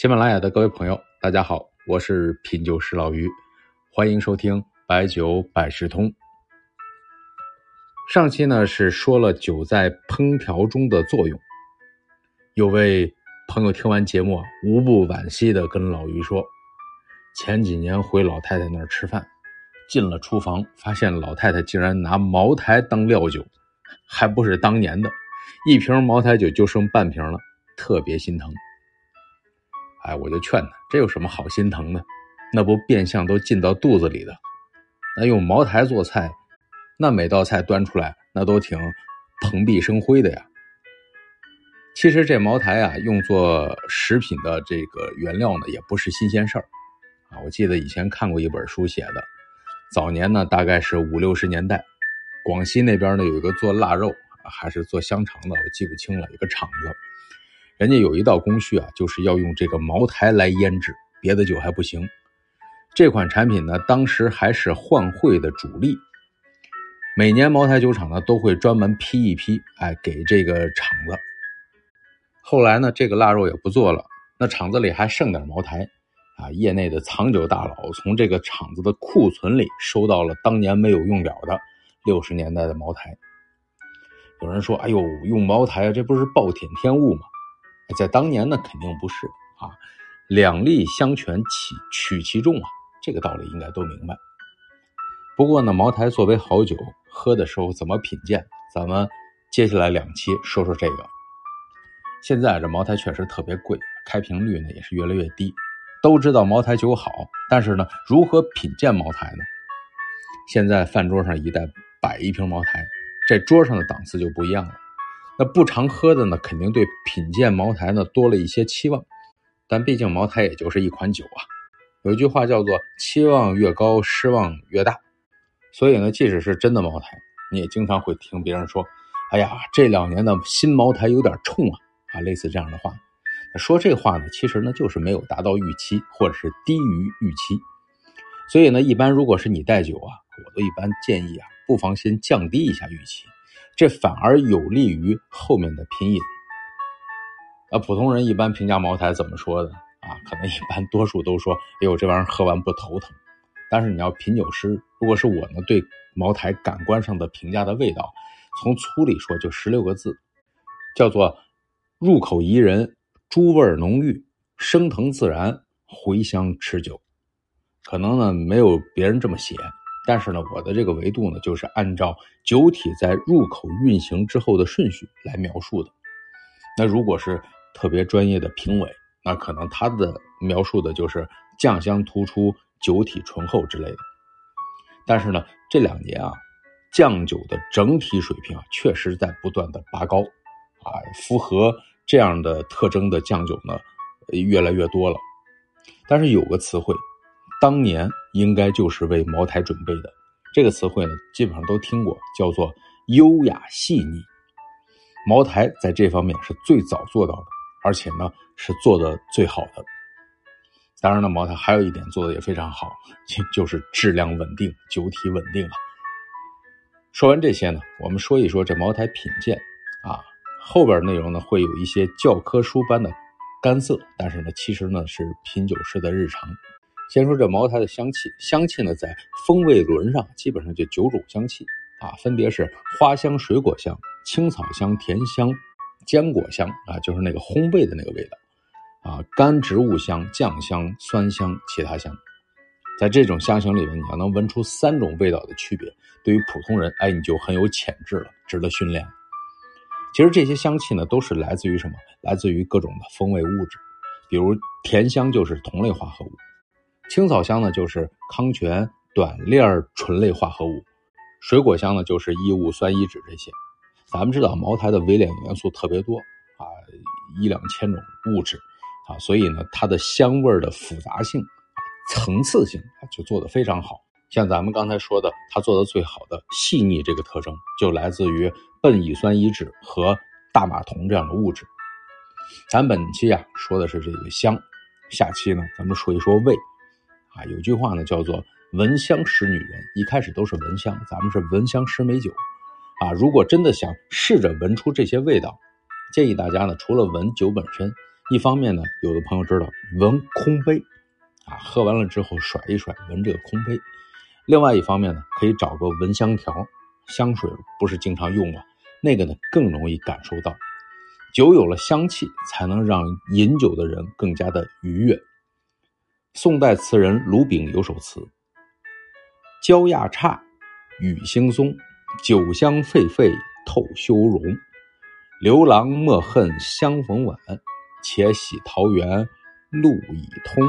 喜马拉雅的各位朋友，大家好，我是品酒师老于，欢迎收听白酒百事通。上期呢是说了酒在烹调中的作用，有位朋友听完节目啊，无不惋惜的跟老于说，前几年回老太太那儿吃饭，进了厨房，发现老太太竟然拿茅台当料酒，还不是当年的，一瓶茅台酒就剩半瓶了，特别心疼。哎，我就劝他，这有什么好心疼的？那不变相都进到肚子里的。那用茅台做菜，那每道菜端出来，那都挺蓬荜生辉的呀。其实这茅台啊，用作食品的这个原料呢，也不是新鲜事儿啊。我记得以前看过一本书写的，早年呢，大概是五六十年代，广西那边呢有一个做腊肉还是做香肠的，我记不清了，一个厂子。人家有一道工序啊，就是要用这个茅台来腌制，别的酒还不行。这款产品呢，当时还是换汇的主力。每年茅台酒厂呢都会专门批一批，哎，给这个厂子。后来呢，这个腊肉也不做了，那厂子里还剩点茅台，啊，业内的藏酒大佬从这个厂子的库存里收到了当年没有用了的六十年代的茅台。有人说：“哎呦，用茅台，这不是暴殄天物吗？”在当年呢，肯定不是啊，两利相权取取其重啊，这个道理应该都明白。不过呢，茅台作为好酒，喝的时候怎么品鉴，咱们接下来两期说说这个。现在这茅台确实特别贵，开瓶率呢也是越来越低。都知道茅台酒好，但是呢，如何品鉴茅台呢？现在饭桌上一旦摆一瓶茅台，这桌上的档次就不一样了。那不常喝的呢，肯定对品鉴茅台呢多了一些期望，但毕竟茅台也就是一款酒啊。有一句话叫做“期望越高，失望越大”，所以呢，即使是真的茅台，你也经常会听别人说：“哎呀，这两年的新茅台有点冲啊！”啊，类似这样的话。说这话呢，其实呢就是没有达到预期，或者是低于预期。所以呢，一般如果是你带酒啊，我都一般建议啊，不妨先降低一下预期。这反而有利于后面的品饮。啊，普通人一般评价茅台怎么说的啊？可能一般多数都说：“哎呦，这玩意儿喝完不头疼。”但是你要品酒师，如果是我呢，对茅台感官上的评价的味道，从粗里说就十六个字，叫做入口宜人，诸味浓郁，升腾自然，回香持久。可能呢没有别人这么写。但是呢，我的这个维度呢，就是按照酒体在入口运行之后的顺序来描述的。那如果是特别专业的评委，那可能他的描述的就是酱香突出、酒体醇厚之类的。但是呢，这两年啊，酱酒的整体水平啊，确实在不断的拔高，啊，符合这样的特征的酱酒呢，越来越多了。但是有个词汇。当年应该就是为茅台准备的，这个词汇呢，基本上都听过，叫做优雅细腻。茅台在这方面是最早做到的，而且呢是做的最好的。当然了，茅台还有一点做的也非常好，就是质量稳定，酒体稳定啊。说完这些呢，我们说一说这茅台品鉴啊，后边内容呢会有一些教科书般的干涩，但是呢，其实呢是品酒师的日常。先说这茅台的香气，香气呢，在风味轮上基本上就九种香气啊，分别是花香、水果香、青草香、甜香、坚果香啊，就是那个烘焙的那个味道啊，干植物香、酱香、酸香、其他香。在这种香型里面，你要能闻出三种味道的区别，对于普通人，哎，你就很有潜质了，值得训练。其实这些香气呢，都是来自于什么？来自于各种的风味物质，比如甜香就是同类化合物。青草香呢，就是康泉短链醇类化合物；水果香呢，就是异物酸乙酯这些。咱们知道茅台的微量元素特别多啊，一两千种物质啊，所以呢，它的香味的复杂性、层次性，就做得非常好。像咱们刚才说的，它做的最好的细腻这个特征，就来自于苯乙酸乙酯和大马酮这样的物质。咱本期啊说的是这个香，下期呢咱们说一说味。啊，有句话呢，叫做“闻香识女人”。一开始都是闻香，咱们是闻香识美酒。啊，如果真的想试着闻出这些味道，建议大家呢，除了闻酒本身，一方面呢，有的朋友知道闻空杯，啊，喝完了之后甩一甩，闻这个空杯；另外一方面呢，可以找个闻香条，香水不是经常用吗？那个呢更容易感受到。酒有了香气，才能让饮酒的人更加的愉悦。宋代词人卢炳有首词：“蕉亚姹，雨惺忪，酒香沸沸透羞容。刘郎莫恨相逢晚。”且喜桃源路已通。